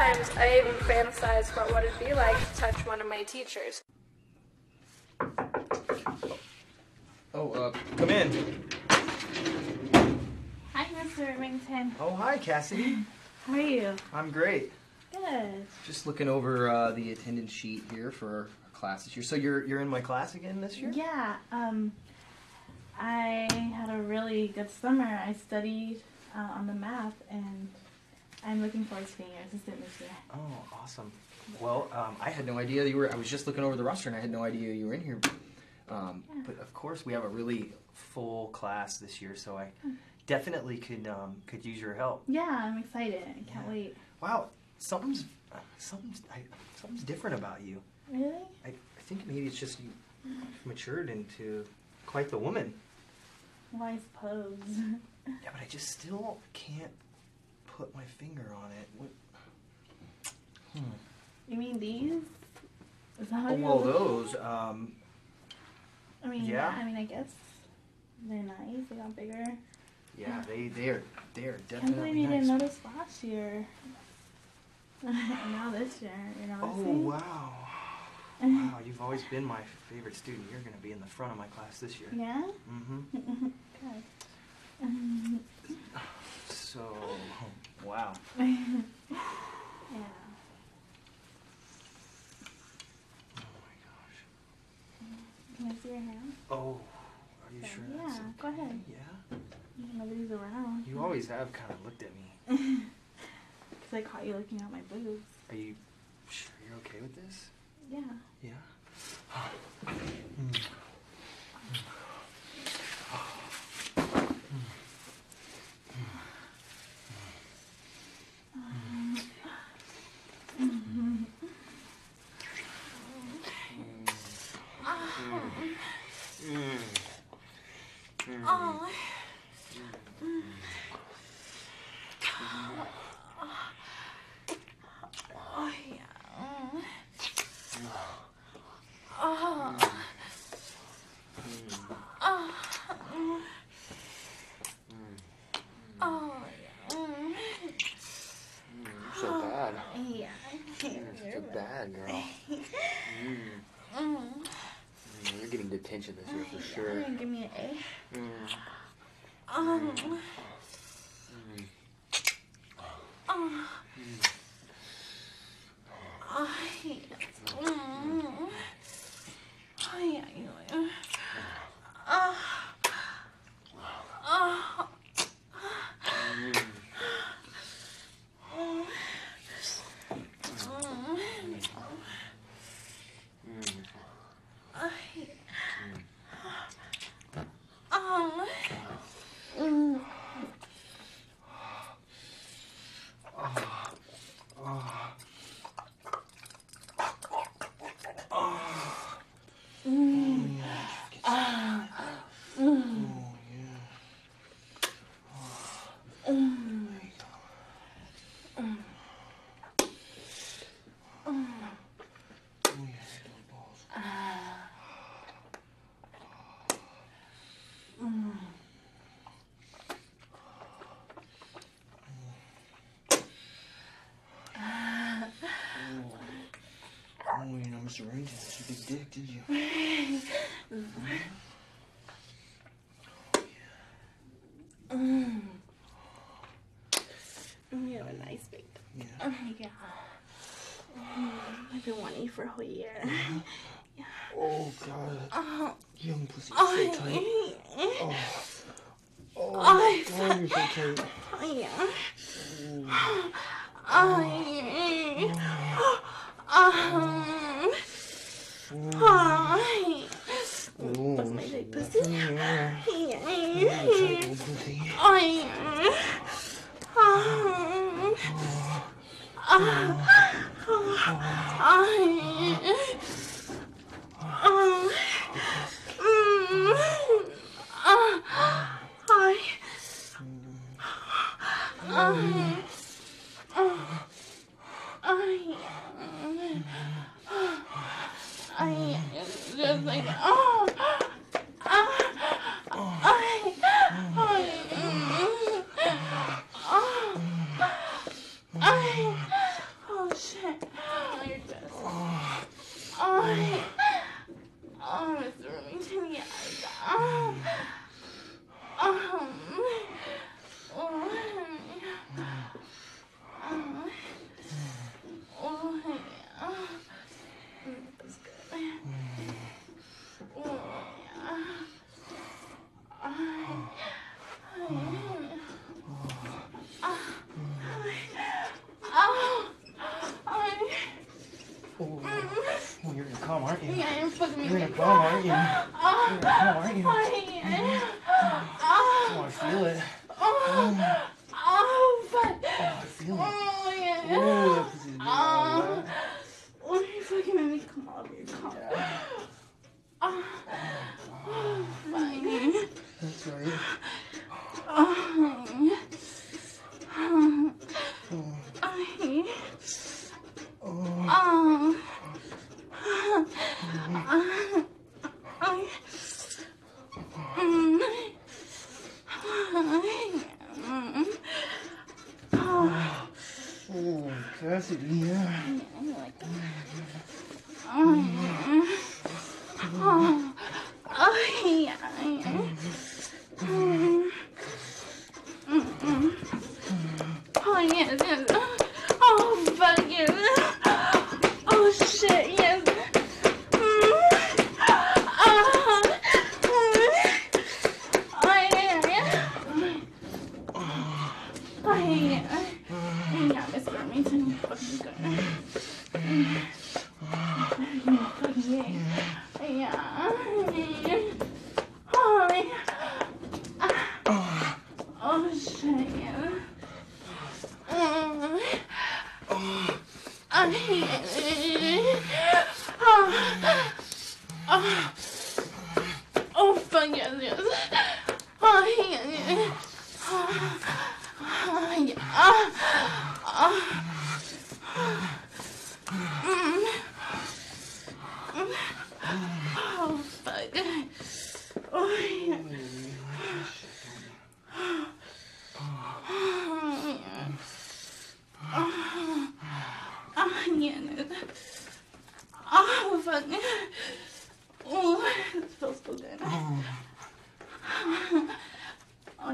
sometimes I even fantasize about what it'd be like to touch one of my teachers. Oh, uh, come in. Hi, Mr. Remington. Oh, hi, Cassidy. How are you? I'm great. Good. Just looking over uh, the attendance sheet here for our class this year. So you're you're in my class again this year? Yeah, um, I had a really good summer. I studied uh, on the math, and I'm looking forward to being your assistant this year. Oh, awesome. Well, um, I had no idea you were. I was just looking over the roster, and I had no idea you were in here. Um, Yeah. But of course, we have a really full class this year, so I definitely could um, could use your help. Yeah, I'm excited. I can't Yeah. wait. Wow, something's something's I, something's different about you. Really? I, I think maybe it's just you matured into quite the woman. Well, I suppose. Yeah, but I just still can't put my finger on it. What? Hmm. you mean these? Is that how Oh, well, those. Um, I mean, yeah. I mean, I guess they're nice. They got bigger. yeah, they they are they are definitely. Can't believe you nice. didn't notice last year. now this year, you're Oh noticing. wow! Wow, you've always been my favorite student. You're going to be in the front of my class this year. Yeah. Mm-hmm. Good. Um, So, wow. yeah. Oh my gosh. Can I see your hand? Oh, are you sure? that's Yeah, okay? go ahead. Yeah. Nobody's around. You always have kind of looked at me. Because I caught you looking at my boobs. Are you sure you're okay with this? Yeah. Yeah. Hmm. Oh, yeah. Oh. Oh. Oh, yeah. so bad. Yeah. You're bad, girl. Mm. You're getting detention this year for sure. Give me an A. Mm. Um. Oh. Ay. Mm. Ay, ay, ay. Ah. Ah. Mm. Ay. Um. Mm. Oh, you know, Mr. Rankin, that's a big dick, did you? Mm. You have a nice big. Yeah. Oh yeah. Mm, I've been wanting you for a whole year. Oh, God. Oh, Young pussy, oh, so tight. Oh. Oh, Oh, God, you're so tight. oh yeah. Oh, yeah. Oh, oh. just like, oh, oh, oh, oh, oh, oh, oh, shit. Oh, your chest. Oh, oh, Mr. Remington, yeah. You're in a aren't you? You're in a aren't you? Oh, Brasileira. Oh, yeah. oh, yeah. Oh, yeah. Hey.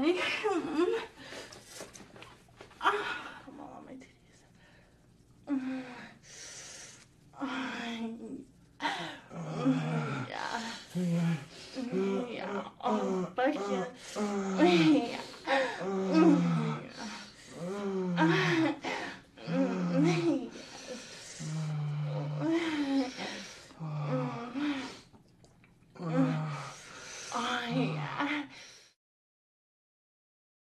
你看嗯。